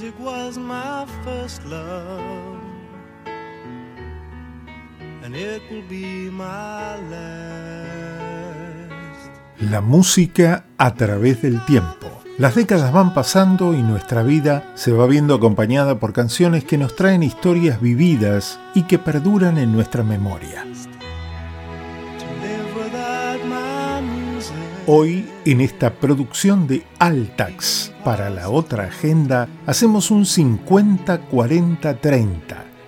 Music was my first love, and it will be my last. La música a través del tiempo. Las décadas van pasando y nuestra vida se va viendo acompañada por canciones que nos traen historias vividas y que perduran en nuestra memoria. Hoy, en esta producción de Altax para la otra agenda, hacemos un 50-40-30.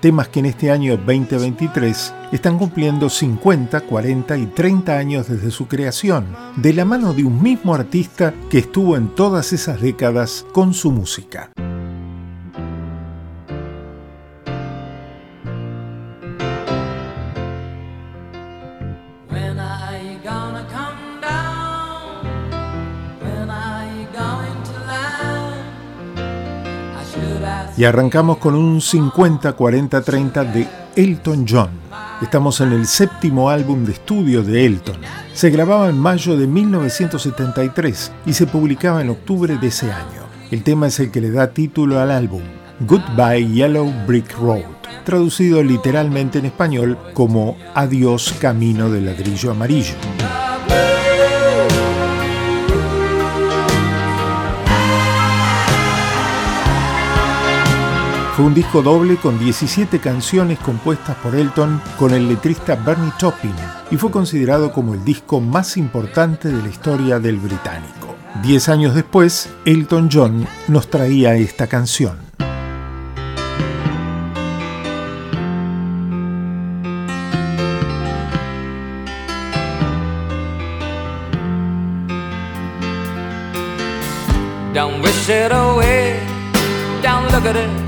Temas que en este año 2023 están cumpliendo 50, 40 y 30 años desde su creación, de la mano de un mismo artista que estuvo en todas esas décadas con su música. Y arrancamos con un 50-40-30 de Elton John. Estamos en el séptimo álbum de estudio de Elton. Se grababa en mayo de 1973 y se publicaba en octubre de ese año. El tema es el que le da título al álbum, Goodbye Yellow Brick Road, traducido literalmente en español como Adiós Camino de Ladrillo Amarillo. Fue un disco doble con 17 canciones compuestas por Elton con el letrista Bernie Taupin y fue considerado como el disco más importante de la historia del británico. Diez años después, Elton John nos traía esta canción. Don't wish it away, don't look at it.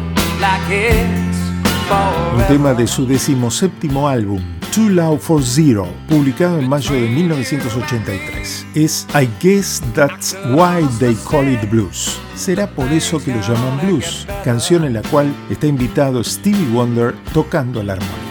Un tema de su decimoséptimo álbum, Too Loud for Zero, publicado en mayo de 1983. Es I Guess That's Why They Call It Blues. Será por eso que lo llaman blues, canción en la cual está invitado Stevie Wonder tocando la armónica.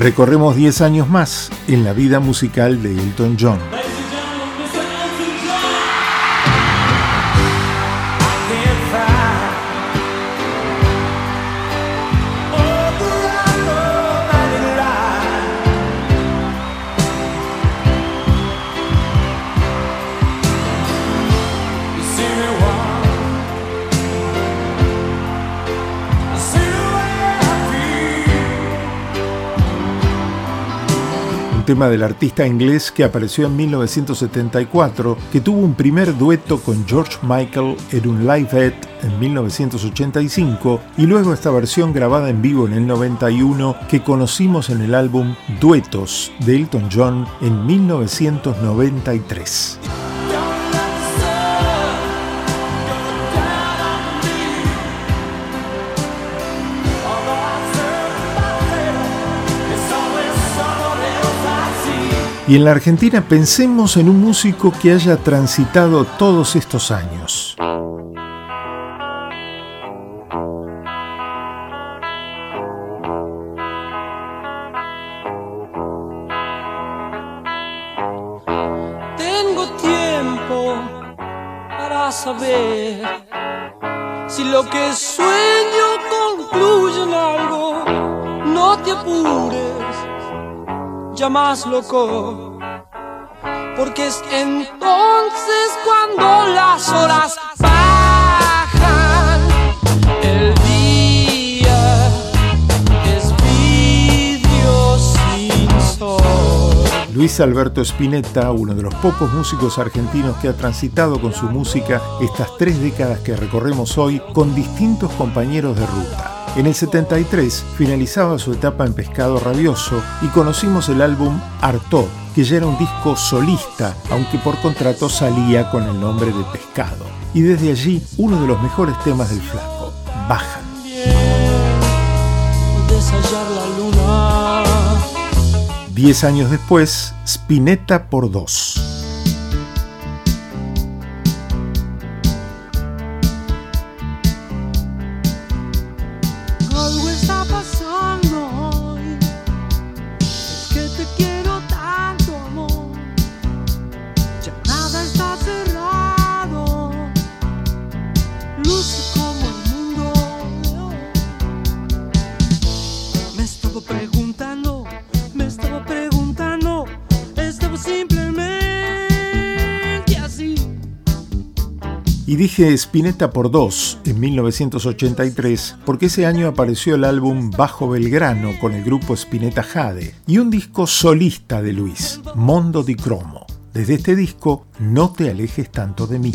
Recorremos 10 años más en la vida musical de Elton John. Tema del artista inglés que apareció en 1974, que tuvo un primer dueto con George Michael en un live Aid en 1985 y luego esta versión grabada en vivo en el 91 que conocimos en el álbum Duetos de Elton John en 1993. Y en la Argentina pensemos en un músico que haya transitado todos estos años. Tengo tiempo para saber si lo que sueño concluye en algo. No te apures ya más loco. Porque es entonces cuando las horas bajan. El día es vidrio sin sol. Luis Alberto Spinetta, uno de los pocos músicos argentinos que ha transitado con su música estas tres décadas que recorremos hoy con distintos compañeros de ruta. En el 73 finalizaba su etapa en Pescado Rabioso y conocimos el álbum Artaud, que ya era un disco solista, aunque por contrato salía con el nombre de Pescado. Y desde allí, uno de los mejores temas del flaco, Bajan. Diez años después, Spinetta por dos. Dije Spinetta por dos en 1983 porque ese año apareció el álbum Bajo Belgrano con el grupo Spinetta Jade y un disco solista de Luis, Mondo di Cromo. Desde este disco, No te alejes tanto de mí.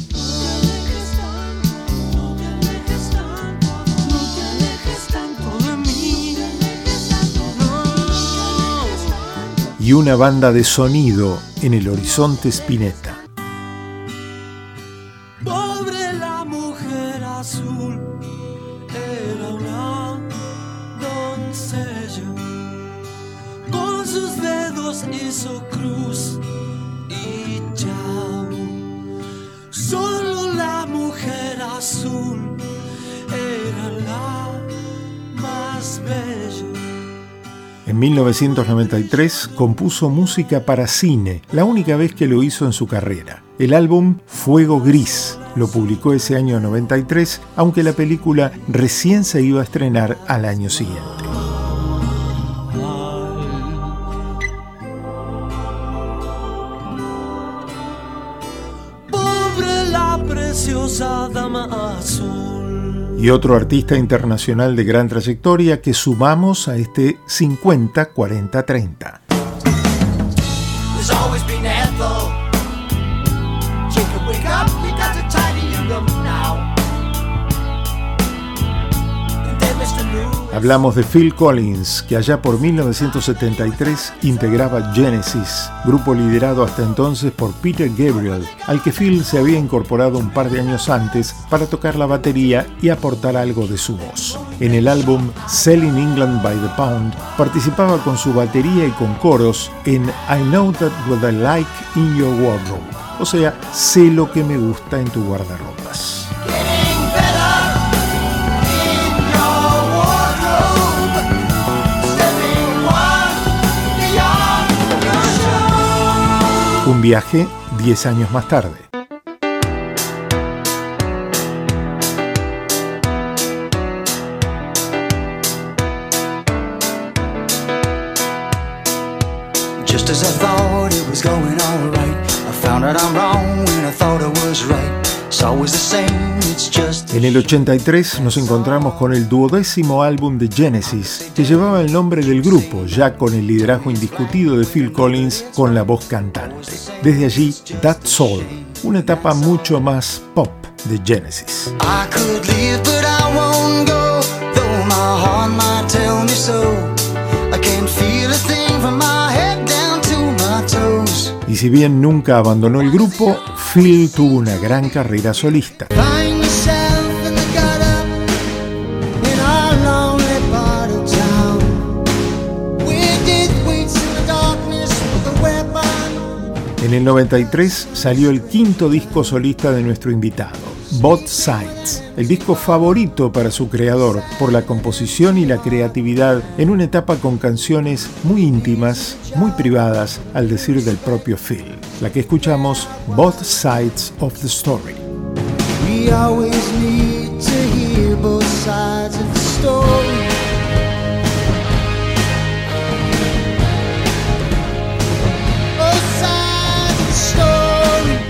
y una banda de sonido en el horizonte Spinetta. Dedos hizo cruz y chao. Solo la mujer azul era la más bella. En 1993 compuso música para cine, la única vez que lo hizo en su carrera. El álbum Fuego Gris lo publicó ese año 93, aunque la película recién se iba a estrenar al año siguiente. Y otro artista internacional de gran trayectoria que sumamos a este 50-40-30. Hablamos de Phil Collins, que allá por 1973 integraba Genesis, grupo liderado hasta entonces por Peter Gabriel, al que Phil se había incorporado un par de años antes para tocar la batería y aportar algo de su voz. En el álbum Selling England by the Pound participaba con su batería y con coros en I Know That What I Like in Your Wardrobe, o sea, sé lo que me gusta en tu guardarropas. Un viaje 10 años más tarde. Just as I thought it was going alright, I found out I'm wrong when I thought I was right. En el 83 nos encontramos con el duodécimo álbum de Genesis, que llevaba el nombre del grupo, ya con el liderazgo indiscutido de Phil Collins con la voz cantante. Desde allí, That's All, una etapa mucho más pop de Genesis. I can't feel a thing from my Y si bien nunca abandonó el grupo, Phil tuvo una gran carrera solista. En el 93 salió el quinto disco solista de nuestro invitado, Both Sides, el disco favorito para su creador por la composición y la creatividad en una etapa con canciones muy íntimas, muy privadas, al decir del propio Phil. La que escuchamos, Both Sides of the Story. We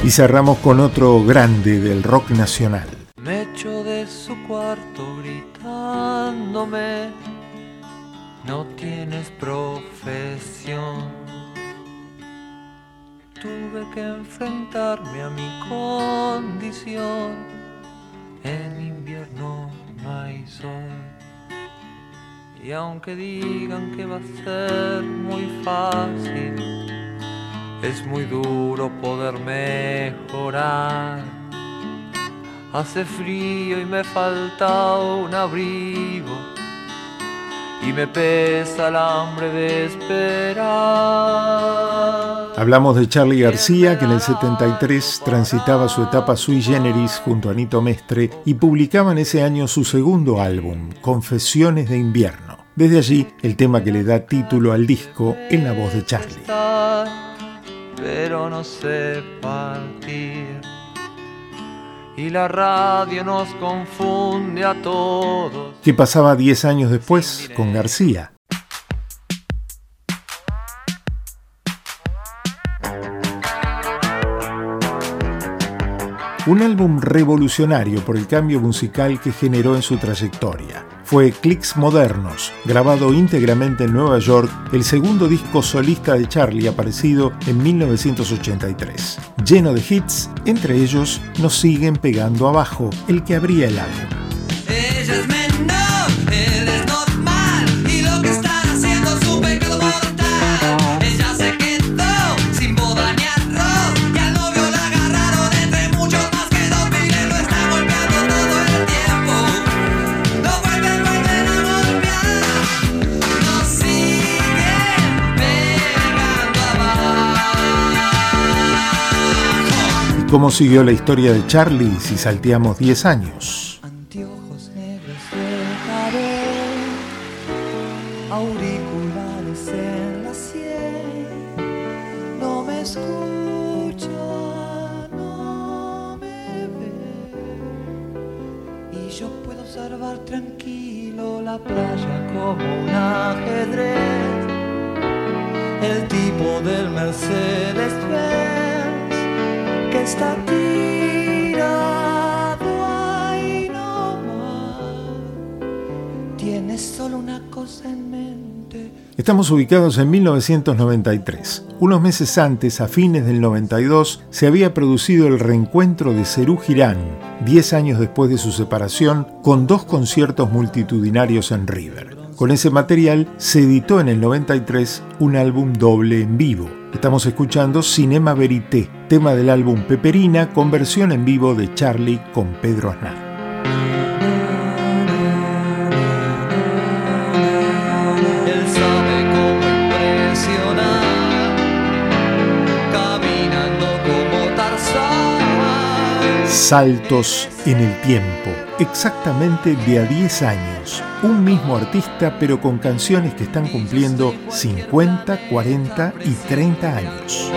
Y cerramos con otro grande del rock nacional. Me echó de su cuarto gritándome, no tienes profesión. Tuve que enfrentarme a mi condición, en invierno no hay sol. Y aunque digan que va a ser muy fácil, es muy duro poder mejorar. Hace frío y me falta un abrigo y me pesa el hambre de esperar. Hablamos de Charlie García, que en el 73 transitaba su etapa sui generis junto a Nito Mestre y publicaba en ese año su segundo álbum, Confesiones de Invierno. Desde allí, el tema que le da título al disco en la voz de Charlie. Pero no sé partir. Y la radio nos confunde a todos. ¿Qué pasaba 10 años después con García? Un álbum revolucionario por el cambio musical que generó en su trayectoria. Fue Clicks Modernos, grabado íntegramente en Nueva York, el segundo disco solista de Charlie aparecido en 1983. Lleno de hits, entre ellos Nos siguen pegando abajo, el que abría el álbum. ¿Cómo siguió la historia de Charlie si salteamos 10 años? Anteojos negros de auriculares en la sien, no me escucha, no me ve, y yo puedo observar tranquilo la playa como un ajedrez, el tipo del Mercedes Benz está tirado solo una cosa en mente. Estamos ubicados en 1993. Unos meses antes, a fines del 92, se había producido el reencuentro de Cerú Girán, 10 años después de su separación, con dos conciertos multitudinarios en River. Con ese material se editó en el 93 un álbum doble en vivo. Estamos escuchando Cinema Verité, tema del álbum Peperina con versión en vivo de Charlie con Pedro Aznar. Saltos en el tiempo, exactamente de a 10 años. Un mismo artista pero con canciones que están cumpliendo 50, 40 y 30 años.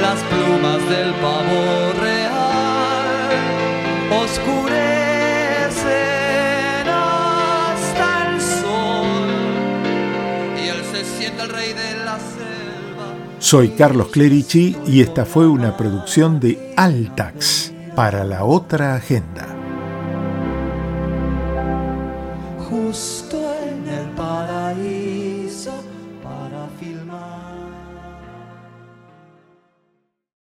las plumas del pavo real oscurecen hasta el sol y él se siente el rey de la soy Carlos Clerici y esta fue una producción de Altax para la otra agenda.